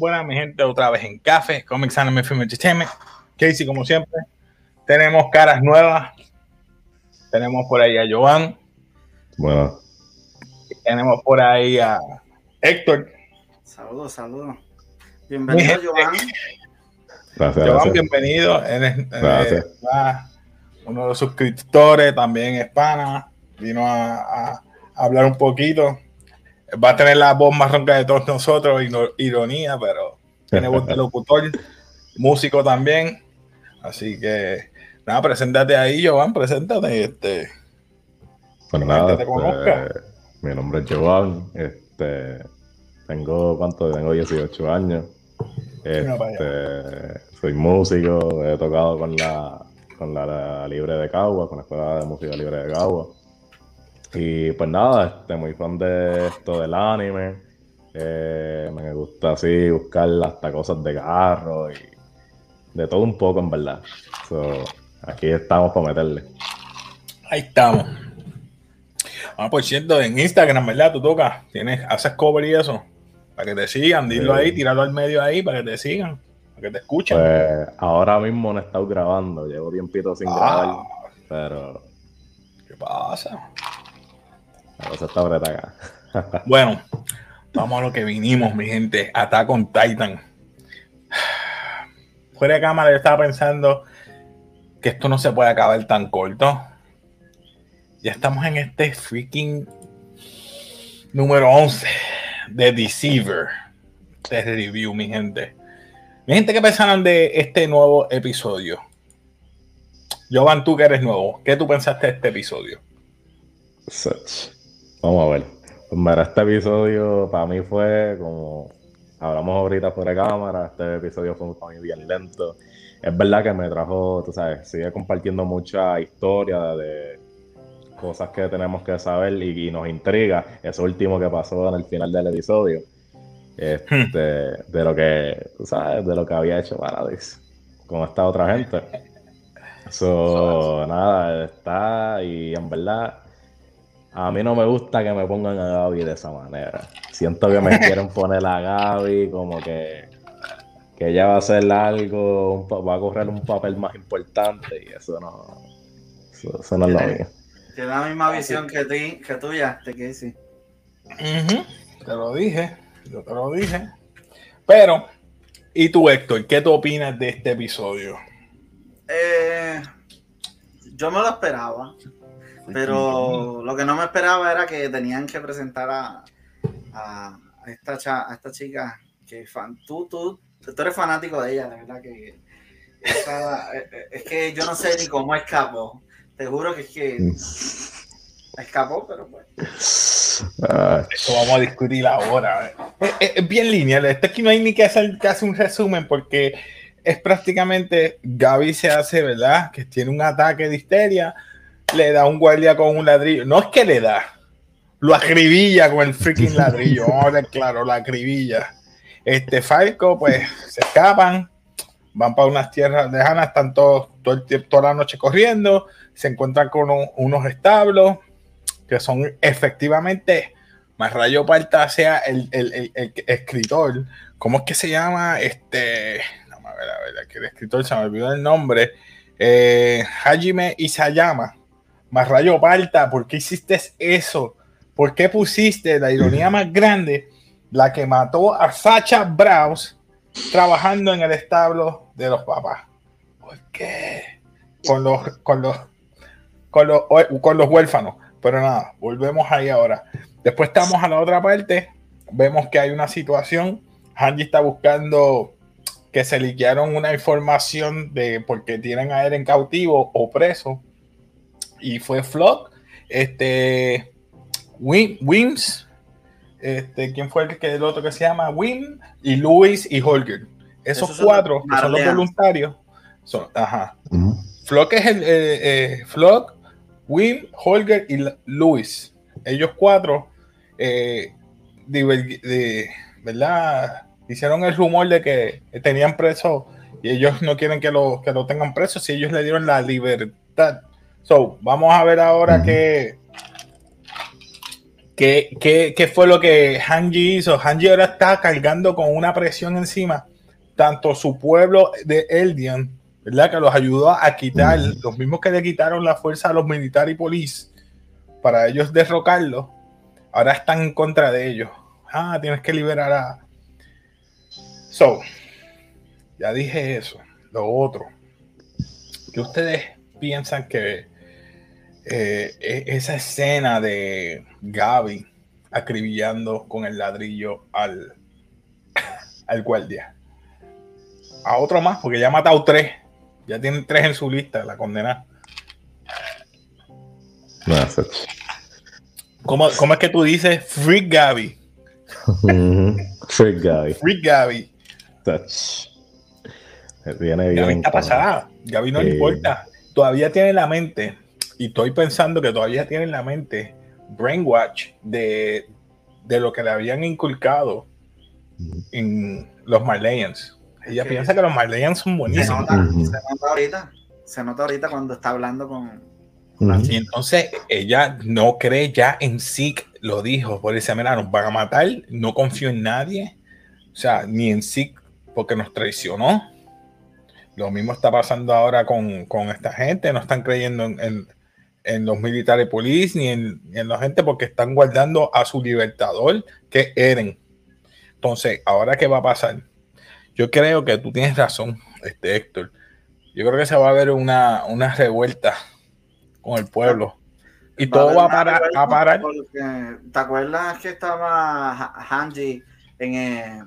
buenas, mi gente, otra vez en Café, Comics Anime Film Entertainment. Casey, como siempre, tenemos caras nuevas. Tenemos por ahí a Joan. Bueno. Tenemos por ahí a Héctor. Saludos, saludos. Bienvenido, Joan. Gracias, Joan, gracias. bienvenido. Eres, eh, Gracias. ah, uno de los suscriptores, también es pana. Vino a hablar un poquito. Va a tener la voz más ronca de todos nosotros, ironía, pero tiene voz de locutor, músico también. Así que, nada, preséntate ahí, Joan, preséntate. Este. Bueno, nada, este, mi nombre es Joan. Este, tengo, ¿cuánto? Tengo 18 años. Este, soy músico, he tocado con la, con la, la Libre de Cagua, con la Escuela de Música Libre de Cagua. Y pues nada, este, muy fan de esto del anime. Eh, me gusta así buscar hasta cosas de carro y de todo un poco, en verdad. So, aquí estamos para meterle. Ahí estamos. Ah, por cierto, en Instagram, ¿verdad? Tú tocas, tienes, haces cover y eso. Para que te sigan, dilo Sí. ahí, tíralo al medio ahí para que te sigan, para que te escuchen. Pues ahora mismo no he estado grabando, llevo tiempito sin grabar, ah, pero ¿qué pasa? La cosa está breta acá. Bueno, vamos a lo que vinimos, mi gente. Attack on Titan. Fuera de cámara, yo estaba pensando que esto no se puede acabar tan corto. Ya estamos en este freaking número 11 de Deceiver de review, mi gente. Mi gente, ¿qué pensaron de este nuevo episodio? Jovan, tú que eres nuevo, ¿qué tú pensaste de este episodio? Such. Vamos a ver. Pues mira, este episodio para mí fue como hablamos ahorita fuera de cámara, este episodio fue para mí bien lento. Es verdad que me trajo, tú sabes, sigue compartiendo mucha historia de cosas que tenemos que saber y, y nos intriga. Eso último que pasó en el final del episodio. Este, de lo que, tú sabes, de lo que había hecho Paradise con esta otra gente. So, nada, está y en verdad a mí no me gusta que me pongan a Gaby de esa manera. Siento que me quieren poner a Gaby como que, que ella va a hacer algo, un va a correr un papel más importante y eso no, eso, eso no es lo mío. Tiene la misma visión que, ti, que tuya, te que sí. Ujú, Te lo dije, yo te lo dije. Pero, ¿y tú, Héctor? ¿Qué tú opinas de este episodio? Eh, yo me lo esperaba, pero lo que no me esperaba era que tenían que presentar a, a, a esta, cha- a esta chica que fan, tú, tú, tú eres fanático de ella, de verdad que esa- eh, eh, es que yo no sé ni cómo escapó. Te juro que es que escapó, pero pues. Ah, Eso vamos a discutir ahora. Es, es- es bien lineal. Esto aquí no hay ni que hacer casi un resumen porque es prácticamente Gaby se hace, ¿verdad? Que tiene un ataque de histeria, le da un guardia con un ladrillo. No es que le da, lo acribilla con el freaking ladrillo. Vamos a ver, claro, la acribilla. Este Falco, pues se escapan, van para unas tierras lejanas, están todos, todo el tiempo, toda la noche corriendo, se encuentran con un- unos establos que son efectivamente más rayo parta sea el, el- el- el escritor. ¿Cómo es que se llama? Este. No, a ver, a ver, que el escritor se me olvidó el nombre. Eh, Hajime Isayama. Más rayo parta, ¿por qué hiciste eso? ¿Por qué pusiste la ironía más grande? La que mató a Sacha Braus trabajando en el establo de los papás. ¿Por qué? Con los, con los, con los, con los huérfanos. Pero nada, volvemos ahí ahora. Después estamos a la otra parte. Vemos que hay una situación. Hanji está buscando que se liquearon una información de porque tienen a él en cautivo o preso. Y fue Flock, este, Wim, Wims, este, ¿quién fue el, que, el otro que se llama? Wim y Luis y Holger. Esos, cuatro, que son los voluntarios, son, ajá, ujú. Flock es el eh, eh, Flock, Wim, Holger y Luis. Ellos cuatro, eh, de- ¿verdad? Hicieron el rumor de que tenían preso y ellos no quieren que lo, que lo tengan preso si ellos le dieron la libertad. So, vamos a ver ahora qué, ¿Qué, qué, qué fue lo que Hanji hizo? Hanji ahora está cargando con una presión encima, tanto su pueblo de Eldian, ¿verdad? Que los ayudó a quitar, los mismos que le quitaron la fuerza a los militares y polis para ellos derrocarlos, ahora están en contra de ellos. Ah, tienes que liberar a. So, ya dije eso. Lo otro, que ustedes piensan que eh, e-, esa escena de Gaby acribillando con el ladrillo al, al guardia. A otro más, porque ya ha matado tres. Ya tiene tres en su lista, la condena. ¿Cómo, ¿Cómo, es que tú dices Freak Gaby? Freak Gaby. Freak Gaby. Viene bien Gaby está pasada. Gaby no le importa. Todavía tiene la mente y estoy pensando que todavía tiene en la mente brainwash de, de lo que le habían inculcado en los Marleyans. Ella piensa que los Marleyans son buenísimos. Se nota, ahorita, se nota ahorita cuando está hablando con... Y entonces ella no cree ya en Zeke, lo dijo, por ese mira, nos van a matar, no confío en nadie, o sea, ni en Zeke porque nos traicionó. Lo mismo está pasando ahora con, con esta gente, no están creyendo en, en los militares polis ni en, la gente porque están guardando a su libertador que Eren. Entonces, ahora qué va a pasar? Yo creo que tú tienes razón, este Héctor. Yo creo que se va a ver una, una revuelta con el pueblo. Y todo va a parar. A parar. ¿Te acuerdas que estaba Hanji en, eh,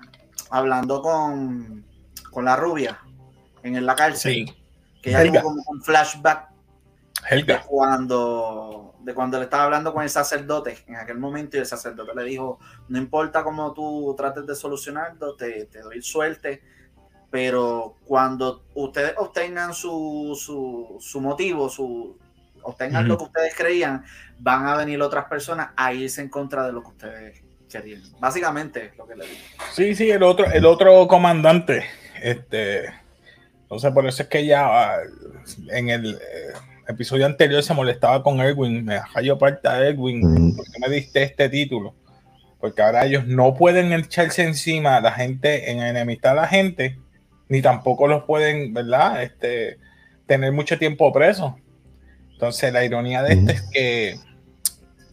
hablando con, con la rubia en la cárcel? Sí. Que ya como un flashback de cuando, de cuando le estaba hablando con el sacerdote en aquel momento y el sacerdote le dijo, no importa cómo tú trates de solucionarlo, te, te doy suerte, pero cuando ustedes obtengan su, su, su motivo, su, obtengan lo que ustedes creían, van a venir otras personas a irse en contra de lo que ustedes querían. Básicamente lo que le digo. Sí, sí, el otro, el otro comandante, este, entonces por eso es que ya en el... Eh, episodio anterior se molestaba con Erwin, me yo parte a Erwin, ¿por qué me diste este título? Porque ahora ellos no pueden echarse encima a la gente, en enemistad a la gente, ni tampoco los pueden, ¿verdad? Este, tener mucho tiempo preso. Entonces, la ironía de esto es que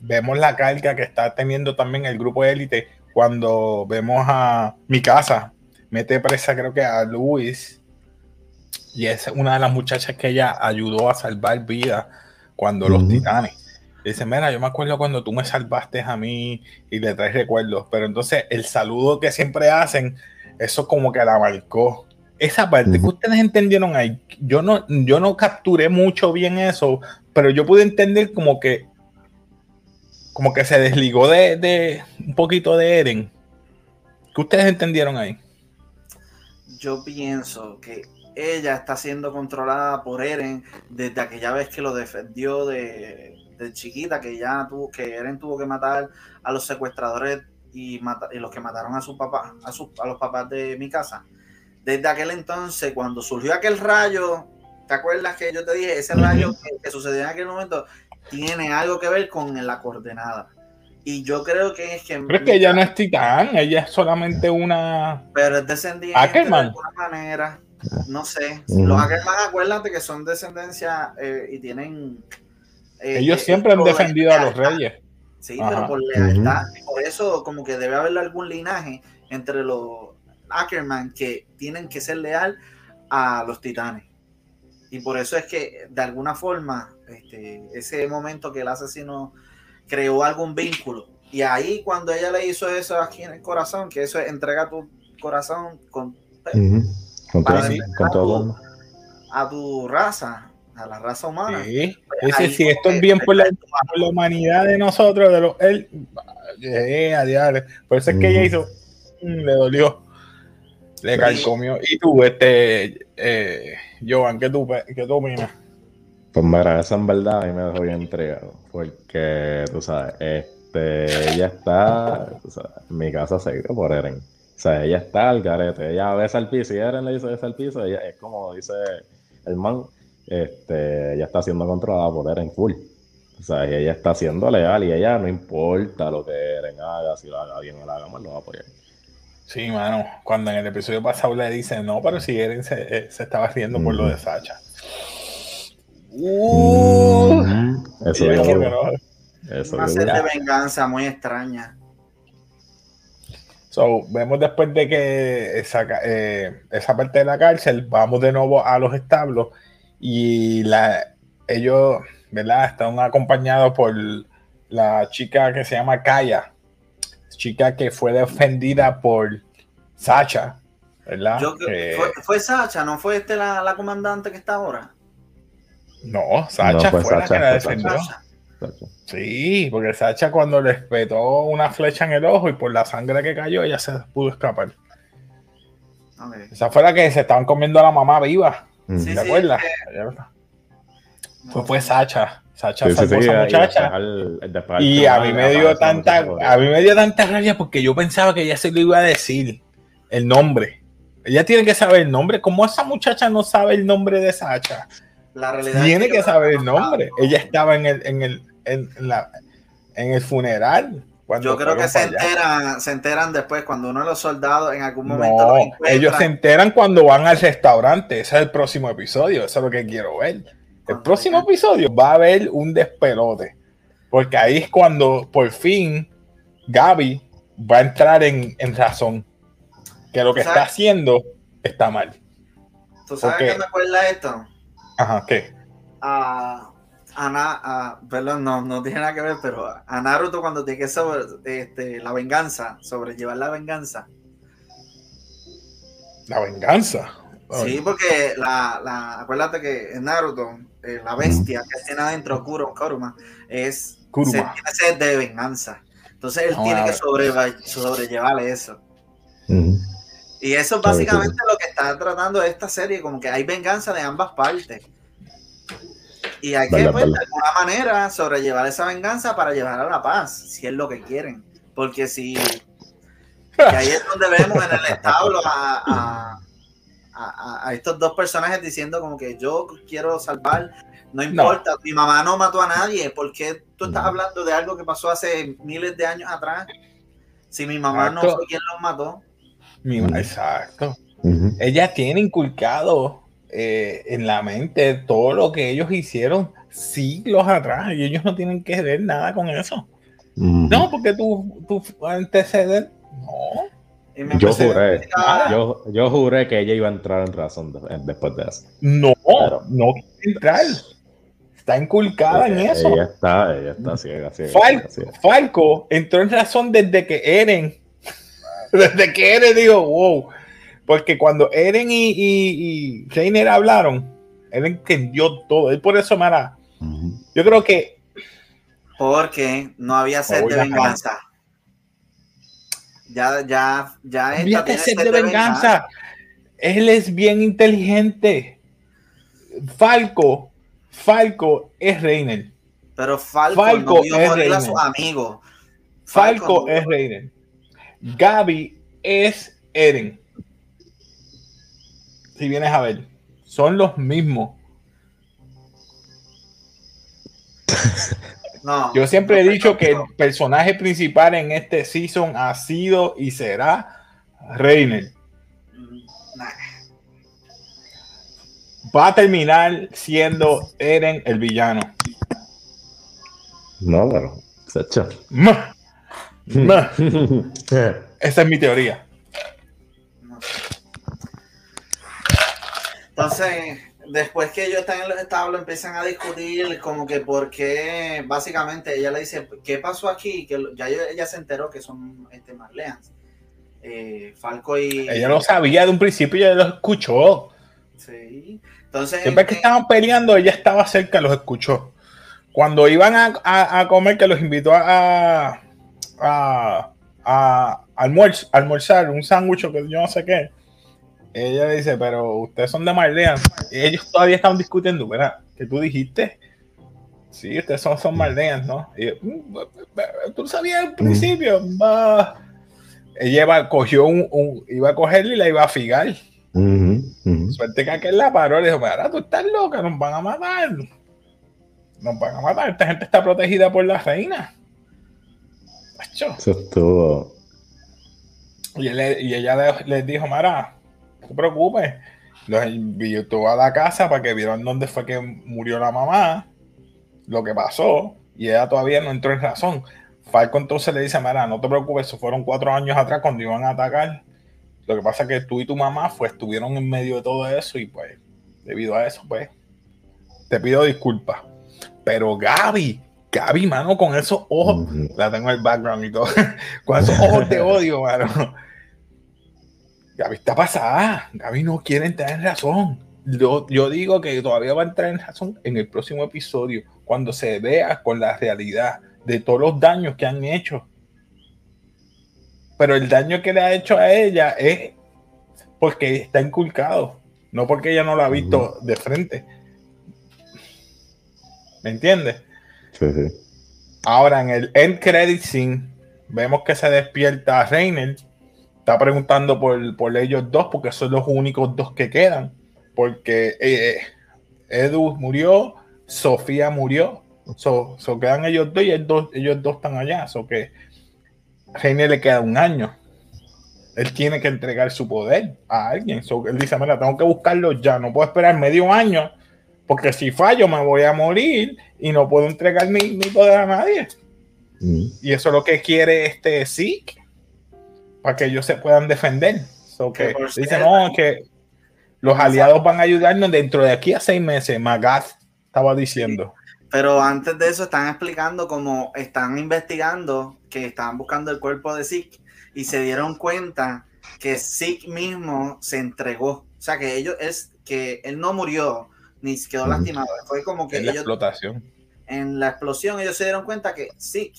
vemos la carga que está teniendo también el grupo élite cuando vemos a mi casa, mete presa creo que a Luis y es una de las muchachas que ella ayudó a salvar vidas cuando los titanes. Dice, mira, yo me acuerdo cuando tú me salvaste a mí y le traes recuerdos, pero entonces el saludo que siempre hacen, eso como que la marcó. Esa parte que ustedes entendieron ahí, yo no, yo no capturé mucho bien eso, pero yo pude entender como que como que se desligó de, de un poquito de Eren. ¿Qué ustedes entendieron ahí? Yo pienso que ella está siendo controlada por Eren desde aquella vez que lo defendió de, chiquita, que ya tuvo, que Eren tuvo que matar a los secuestradores y, y los que mataron a su papá, a, a los papás de mi casa. Desde aquel entonces, cuando surgió aquel rayo, ¿te acuerdas que yo te dije? Ese rayo que, sucedió en aquel momento tiene algo que ver con la coordenada. Y yo creo que es que. Pero es que ella no es titán, ella es solamente una. Pero es descendiente de alguna manera. No sé. Los Ackerman, acuérdate que son descendencia eh, y tienen. Eh, Ellos siempre han defendido a los reyes. Sí, pero por lealtad. Por eso, como que debe haber algún linaje entre los Ackerman que tienen que ser leal a los titanes. Y por eso es que, de alguna forma, este, ese momento que el asesino creó algún vínculo. Y ahí, cuando ella le hizo eso aquí en el corazón, que eso es entrega tu corazón con. Con, todo, a, tu, raza, a la raza humana. Sí, pues si esto es bien por la, humanidad de nosotros, de los él, eh, a Por eso es que ella hizo, mm, le dolió, le calcomió. Y tú, este, eh, Joan, ¿qué tú, qué tú opinas? Pues mira, eso en verdad a mí me dejó bien entregado, porque tú sabes, este, ella está, en mi casa se por Eren. O sea, ella está al garete, ella besa al piso y Eren le dice besa al piso, ella es como dice el man, este, ella está siendo controlada por Eren full. O sea, y ella está siendo leal y ella no importa lo que Eren haga, si lo haga bien o lo haga mal, lo va a apoyar. Sí, mano. Cuando en el episodio pasado le dicen, no, pero si Eren se, eh, se estaba riendo por lo de Sacha. Uh, Eso y digo, es que no. eso Una de venganza muy extraña. So, vemos después de que esa, eh, esa parte de la cárcel, vamos de nuevo a los establos y la, ellos, ¿verdad? Están acompañados por la chica que se llama Kaya, chica que fue defendida por Sacha, ¿verdad? Yo creo- Que- fue, fue Sacha, ¿no fue este la, la comandante que está ahora? no, Sacha No, fue fue, la que la defendió. Sacha. Sí, porque Sacha cuando le espetó una flecha en el ojo y por la sangre que cayó, ella se pudo escapar. Esa fue la que se estaban comiendo a la mamá viva. Mm. Sí, ¿Te sí, acuerdas? eh, Fue, fue Sacha. Sacha Sí, salvó a sí, esa muchacha. Y a mí me dio tanta, a mí me dio tanta rabia porque yo pensaba que ella se lo iba a decir el nombre. Ella tiene que saber el nombre. ¿Cómo esa muchacha no sabe el nombre de Sacha? La realidad Tiene es que yo saber el no nombre. Ella estaba en el, en el, en la, en el funeral. cuando Yo creo que se enteran, se enteran después cuando uno de los soldados en algún momento No, ellos se enteran cuando van al restaurante. Ese es el próximo episodio. Eso es lo que quiero ver. El próximo episodio va a haber un despelote. Porque ahí es cuando por fin Gaby va a entrar en, en razón. Que lo que está haciendo está mal. ¿Tú sabes porque- qué me acuerda esto? Ajá, ¿qué? A, a, Na- a- perdón, no, no tiene nada que ver, pero a Naruto cuando tiene que sobre este, la venganza, sobrellevar la venganza. La venganza. Sí, porque la, la, acuérdate que en Naruto, eh, la bestia que tiene adentro Kuro, Kuruma, es Kuruma. se- tiene sed de venganza. Entonces él tiene que ver. sobreva- sobrellevar eso. Y eso es básicamente lo que está tratando esta serie, como que hay venganza de ambas partes. Y hay que, pues, de alguna manera, sobrellevar esa venganza para llevar a la paz, si es lo que quieren. Porque si. Y ahí es donde vemos en el establo a, a- a- a estos dos personajes diciendo, como que yo quiero salvar, no importa, mi mamá no mató a nadie, ¿por qué tú estás No. hablando de algo que pasó hace miles de años atrás? Si mi mamá no fue quien los mató. Mi- Mm. Exacto. Ella tiene inculcado eh, en la mente todo lo que ellos hicieron siglos atrás y ellos no tienen que ver nada con eso. No, porque tu, tu antecedente. No. Yo juré, yo, yo juré que ella iba a entrar en razón de- después de eso. No, no quiere entrar. Está inculcada en eso. Ella está, ella está ciega, ciega, Fal- ciega. Falco entró en razón desde que Eren, desde que Eren dijo, wow, porque cuando Eren y, y, y Reiner hablaron, Eren entendió todo, y por eso, Mara, yo creo que Porque no había sed de venganza. Ya, ya, ya esta tiene sed sed de venganza. Él es bien inteligente. Falco, Falco es Reiner. Pero Falco, Falco no vio es morir a sus amigos. Falco no- es Reiner. Gaby es Eren. Si vienes a ver, son los mismos. No, Yo siempre he dicho no, que el personaje principal en este season ha sido y será Reiner. Nah. Va a terminar siendo Eren el villano. No, pero se echó. Ma. Ma. Esa es mi teoría. Entonces, después que ellos están en los establos, empiezan a discutir como que por qué, básicamente ella le dice, ¿qué pasó aquí? Que ya ella, se enteró que son este, Marleans. Eh, Falco y... Ella lo sabía de un principio, ella lo escuchó. Sí. Entonces, Siempre que eh, estaban peleando, ella estaba cerca, los escuchó. Cuando iban a, a- a comer, que los invitó a, a, a almuerz- almorzar, un sándwich o que yo no sé qué. Ella le dice, pero ustedes son de Marlean. Y ellos todavía estaban discutiendo, ¿verdad? ¿Qué tú dijiste? Sí, ustedes son, son ¿no? Y yo, "Mm, tú sabías al principio. va". Ella iba, cogió un, un- iba a cogerle y la iba a figar. Suerte que aquel la paró y le dijo, mira, tú estás loca, nos van a matar. nos van a matar. Esta gente está protegida por la reina. Eso estuvo. Y, y ella les dijo, Mara, no te preocupes. Los invitó a la casa para que vieran dónde fue que murió la mamá, lo que pasó, y ella todavía no entró en razón. Falco entonces le dice, Mara, no te preocupes, eso fueron cuatro años atrás cuando iban a atacar. Lo que pasa es que tú y tu mamá pues, estuvieron en medio de todo eso y pues, debido a eso, pues, te pido disculpas. Pero Gaby, Gaby, mano, con esos ojos, la tengo en el background y todo, con esos ojos de odio, mano. Gaby está pasada. Gaby no quiere entrar en razón. Yo, yo digo que todavía va a entrar en razón en el próximo episodio, cuando se vea con la realidad de todos los daños que han hecho. Pero el daño que le ha hecho a ella es porque está inculcado, no porque ella no lo ha visto de frente. ¿Me entiendes? Ahora en el end credit scene vemos que se despierta Reiner. Está preguntando por, ellos dos porque son los únicos dos que quedan. Porque eh, Edu murió, Sofía murió. So, quedan ellos dos y ellos dos están allá. So que Reiner le queda un año. Él tiene que entregar su poder a alguien. So, él dice, mira, tengo que buscarlo ya. No puedo esperar medio año porque si fallo me voy a morir y no puedo entregar mi, poder a nadie. Mm. Y eso es lo que quiere este SIC, para que ellos se puedan defender. So que dice, no, que los aliados van a ayudarnos dentro de aquí a seis meses. Magat estaba diciendo. Pero antes de eso están explicando cómo están investigando que estaban buscando el cuerpo de SIC y se dieron cuenta que SIC mismo se entregó. O sea que ellos es que él no murió, ni se quedó lastimado. Fue como que en la explotación. En la explosión ellos se dieron cuenta que sí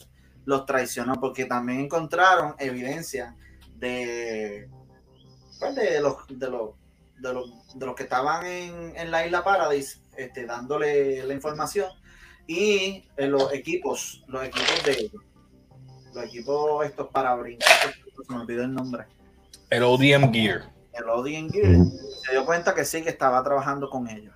los traicionó porque también encontraron evidencia de, pues, de, los, de, los, de, los, de los que estaban en, en la isla Paradise este, dándole la información y en los equipos, los equipos de los equipos estos para brincar, se me olvidó el nombre. El ODM Gear. El ODM Gear. Se dio cuenta que sí que estaba trabajando con ellos.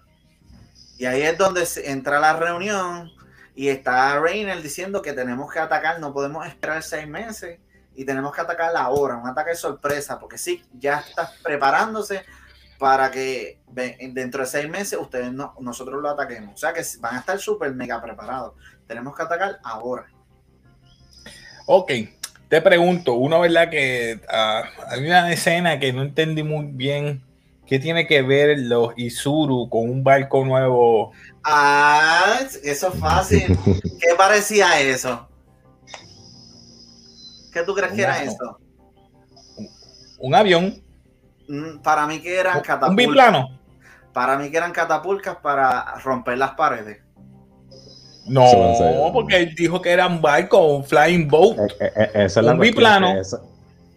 Y ahí es donde entra la reunión y está Reiner diciendo que tenemos que atacar, no podemos esperar seis meses y tenemos que atacar ahora, un ataque de sorpresa, porque sí, ya está preparándose para que dentro de seis meses ustedes no, nosotros lo ataquemos. O sea que van a estar súper mega preparados. Tenemos que atacar ahora. Ok, te pregunto, uno, ¿verdad? Que uh, hay una escena que no entendí muy bien ¿Qué tiene que ver los Isuru con un barco nuevo? Ah, eso es fácil. ¿Qué parecía eso? ¿Qué tú crees que era eso? Un, avión. Mm, para mí que eran catapultas. Un biplano. Para mí que eran catapultas para romper las paredes. No, porque él dijo que era un barco, un flying boat. Eh, eh, eh, un biplano.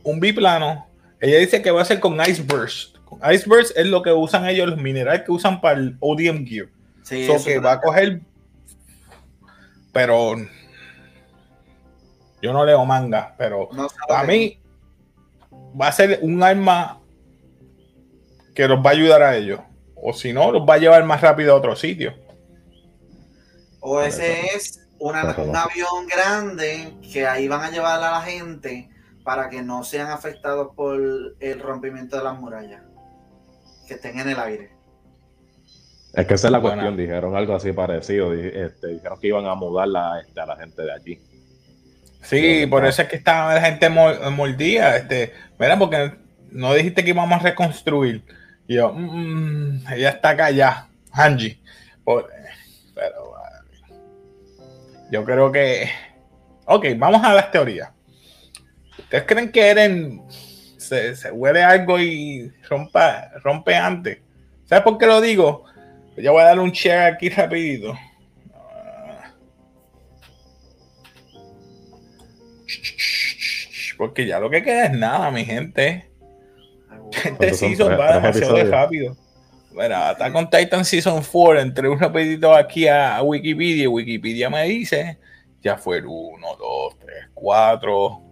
Un biplano. Ella dice que va a ser con ice burst. Icebergs es lo que usan ellos, los minerales que usan para el ODM Gear. Sí, que va a coger. Pero. Yo no leo manga, pero a mí va a ser un arma que los va a ayudar a ellos. O si no, los va a llevar más rápido a otro sitio. O ese es un avión grande que ahí van a llevar a la gente para que no sean afectados por el rompimiento de las murallas que estén en el aire. Es que esa es la cuestión, dijeron algo así parecido, este, dijeron que iban a mudar la, este, a la gente de allí. Sí, por eso es que estaba la gente mordida, este, mira, porque no dijiste que íbamos a reconstruir. Y yo, mmm, ella está acá ya, Angie. pero yo creo que, ok, vamos a las teorías. ¿Ustedes creen que Eren se, huele algo y rompa, rompe antes. ¿Sabes por qué lo digo? Yo voy a dar un share aquí rapidito. Porque ya lo que queda es nada, mi gente. Este season va demasiado rápido. Bueno, está con Titan Season 4. Entre un rapidito aquí a Wikipedia. Wikipedia me dice: ya fue el 1, 2, 3, 4.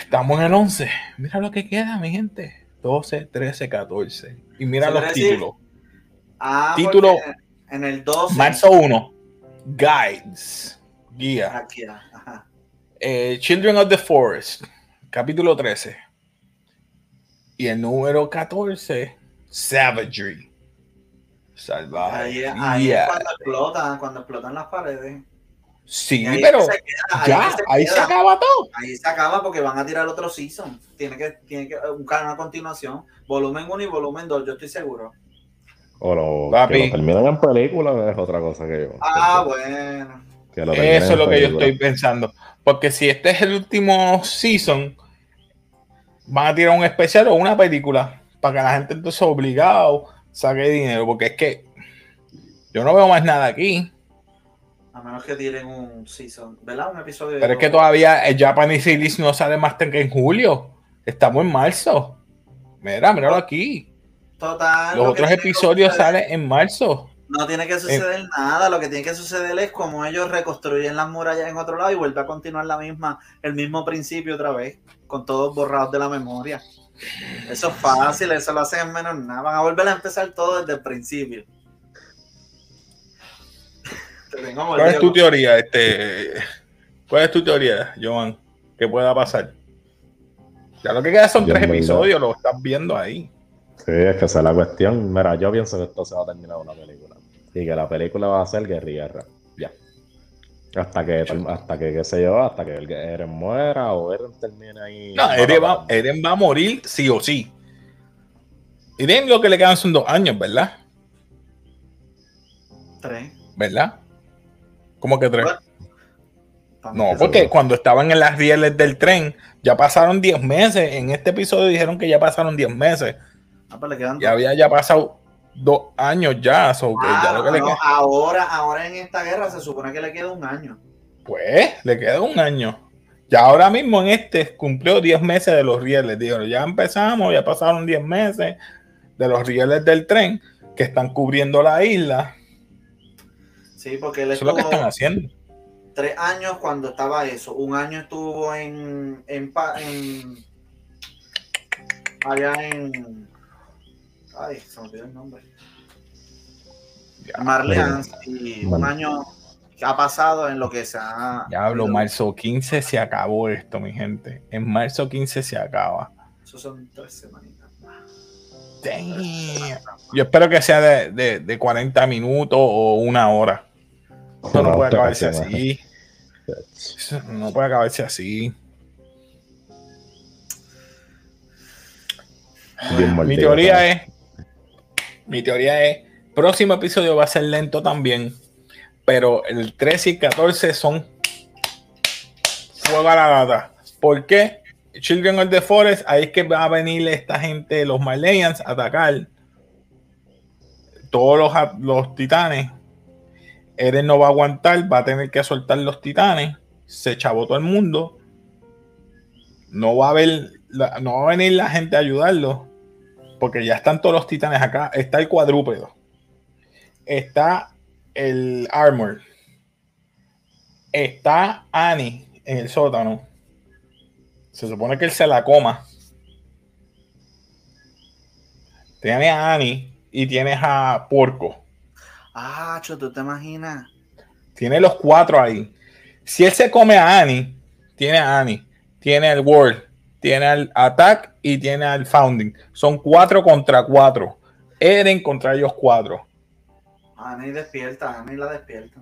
Estamos en el 11. Mira lo que queda, mi gente. 12, 13, 14. Y mira los títulos. Ah, título. En el 12. Marzo 1. Guides. Guía. Aquí, ajá. Eh, Children of the Forest, capítulo 13. Y el número 14, Savagery. Salvaje. Ahí, ahí es cuando explotan, cuando explotan las paredes. Sí, pero se queda, ahí ya, se ahí se acaba todo. Ahí se acaba porque van a tirar otro season. Tiene que, tiene que buscar una continuación. Volumen 1 y volumen 2, yo estoy seguro. O lo, que lo terminan en película es otra cosa que yo. Ah, bueno. Que lo terminen Eso es lo que yo estoy pensando. Porque si este es el último season, van a tirar un especial o una película para que la gente entonces obligado saque dinero. Porque es que yo no veo más nada aquí. A menos que tiren un season, ¿verdad? Un episodio. de Pero es que todavía el Japanese release no sale más que en julio. Estamos en marzo. Mira, míralo aquí. Total. Los otros episodios salen en marzo. No tiene que suceder nada. Lo que tiene que suceder es como ellos reconstruyen las murallas en otro lado y vuelve a continuar la misma, el mismo principio otra vez, con todos borrados de la memoria. Eso es fácil, eso lo hacen en menos nada. Van a volver a empezar todo desde el principio. Te tengo ¿Cuál es tu teoría? Este, ¿Cuál es tu teoría, Joan? ¿Qué pueda pasar? Ya lo que queda son tres episodios, lo estás viendo ahí. Sí, es que esa es la cuestión. Mira, yo pienso que esto se va a terminar una película. Y que la película va a ser guerrilla. Ya. Hasta que, hasta que, qué sé yo, hasta que el Eren muera o Eren termine ahí. No, Eren va, Eren va a morir sí o sí. Eren lo que le quedan son dos años, ¿verdad? Tres. ¿Verdad? ¿Cómo que tres? No, porque cuando estaban en las rieles del tren, ya pasaron 10 meses. En este episodio dijeron que ya pasaron 10 meses. Ah, pues le quedan Ya había ya pasado dos años ya. so que Ah, ya lo que le no, queda- ahora, ahora en esta guerra se supone que le queda un año. Pues le queda un año. Ya ahora mismo en este cumplió 10 meses de los rieles. Dijeron, ya empezamos, ya pasaron 10 meses de los rieles del tren que están cubriendo la isla. Sí, porque él Eso es lo que estuvo están haciendo. tres años cuando estaba eso. Un año estuvo en, en, en- allá en ay, se me olvidó el nombre. Ya, Marleans y un año que ha pasado en lo que se ha Ya hablo, marzo 15 se acabó esto, mi gente. En marzo 15 se acaba. Eso son tres semanitas más. Damn. Yo espero que sea de, de- de 40 minutos o una hora. Esto no puede acabarse así. Eso No puede acabarse así. Bien Mi teoría es. Mi teoría es. Próximo episodio va a ser lento también. Pero el 13 y 14 son. Fuego a la lata. ¿Por qué? Children of the Forest, ahí es que va a venir esta gente, los Marleyans, a atacar todos los, los titanes. Eren no va a aguantar, va a tener que soltar los titanes. Se chavó todo el mundo. No va a haber, no va a venir la gente a ayudarlo. Porque ya están todos los titanes acá. Está el cuadrúpedo. Está el armor. Está Annie en el sótano. Se supone que él se la coma. Tienes a Annie y tienes a Porco. Ah, tú te imaginas. Tiene los cuatro ahí. Si él se come a Annie, tiene a Annie, tiene al World, tiene al Attack y tiene al Founding. Son cuatro contra cuatro. Eren contra ellos cuatro. Ani despierta, Ani la despierta.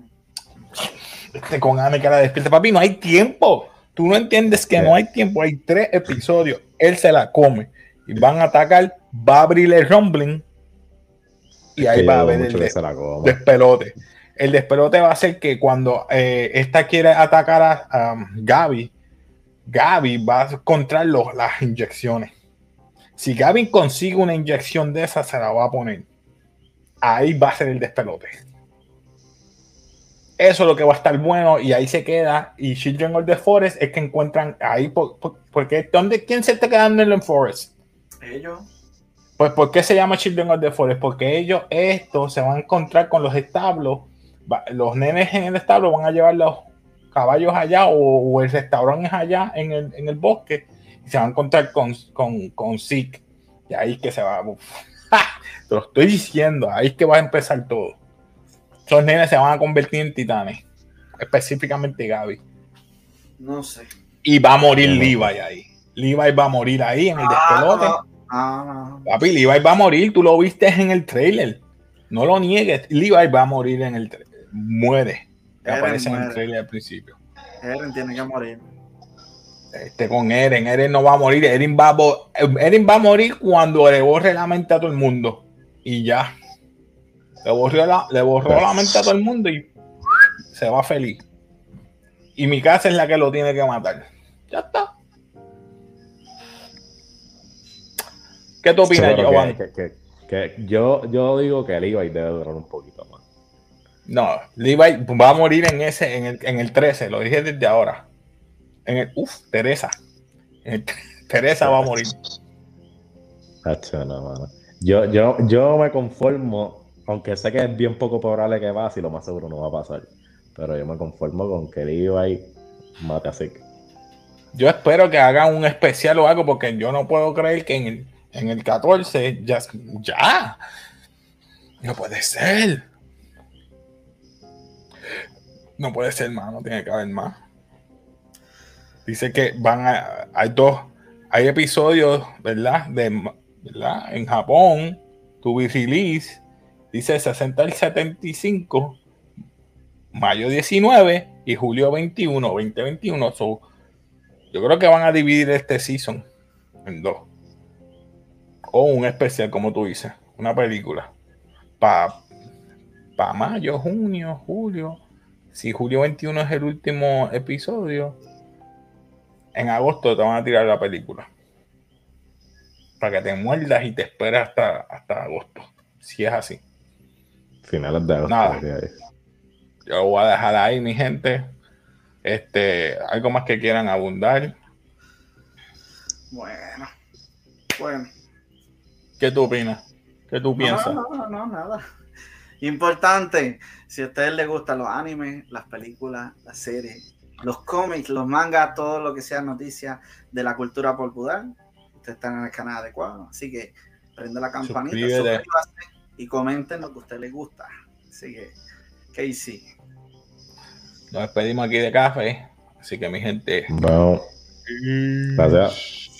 Este con Annie que la despierta. Papi, no hay tiempo. Tú no entiendes que no hay tiempo. Hay tres episodios. Él se la come. Y van a atacar. Va a abrir el rumbling. Y ahí Que va a haber el de- despelote. El despelote va a ser que cuando eh, esta quiere atacar a, a Gaby, Gaby va a encontrar los- las inyecciones. Si Gaby consigue una inyección de esa, se la va a poner. Ahí va a ser el despelote. Eso es lo que va a estar bueno y ahí se queda. Y Children of the Forest es que encuentran ahí. por- por- porque ¿dónde, ¿Quién se está quedando en el Forest? Ellos. Pues, ¿por qué se llama Children of the Forest? Porque ellos, estos, se van a encontrar con los establos. los nenes en el establo van a llevar los caballos allá o, o el restaurante es allá en el, en el bosque y se van a encontrar con, con, con Zeke. Y ahí es que se va. uf. ¡Ja! Te lo estoy diciendo, ahí es que va a empezar todo. esos nenes se van a convertir en titanes. Específicamente Gaby. No sé. Y va a morir No. Levi ahí. Levi va a morir ahí en el Ah, despelote. no. Ah, Papi, Levi va a morir. Tú lo viste en el trailer. No lo niegues. Levi va a morir en el trailer. Muere. Que Eren aparece en el trailer al principio. Eren tiene que morir. Este con Eren. Eren no va a morir. Eren va a, Eren va a morir cuando le borre la mente a todo el mundo. Y ya. Le borró la, le borró la mente a todo el mundo y se va feliz. Y mi casa es la que lo tiene que matar. Ya está. ¿Qué tú opinas, Giovanni? que, que- que- que yo, yo digo que el Levi debe durar un poquito más. No, Levi va a morir en ese, en el, en el 13, lo dije desde ahora. En el, uf, Teresa. En el- Teresa va a morir. Yo, yo, yo me conformo, aunque sé que es bien poco probable que pase y lo más seguro no va a pasar. Pero yo me conformo con que Levi mate a Zeke. Yo espero que hagan un especial o algo, porque yo no puedo creer que en el, en el 14 ya, ya. No puede ser. No puede ser más, no tiene que haber más. Dice que van a. Hay dos. Hay episodios, ¿verdad? De, ¿verdad? En Japón, be release. Dice 60 al 75, mayo 19 y julio 21, 2021. So, yo creo que van a dividir este season en dos. O un especial, como tú dices. Una película. Para pa mayo, junio, julio. Si julio 21 es el último episodio, en agosto te van a tirar la película. Para que te muerdas y te esperes hasta, hasta agosto. Si es así. Finales de agosto. Nada. yo. Yo lo voy a dejar ahí, mi gente. Este, algo más que quieran abundar. Bueno. Bueno. ¿Qué tú opinas? ¿Qué tú piensas? No, no, no, no, nada. Importante, si a ustedes les gustan los animes, las películas, las series, los cómics, los mangas, todo lo que sea noticia de la cultura popular, ustedes están en el canal adecuado. Así que prende la campanita, suscríbase y comenten lo que a ustedes les gusta. Así que, Casey. Nos despedimos aquí de café. Así que mi gente. Bueno, gracias.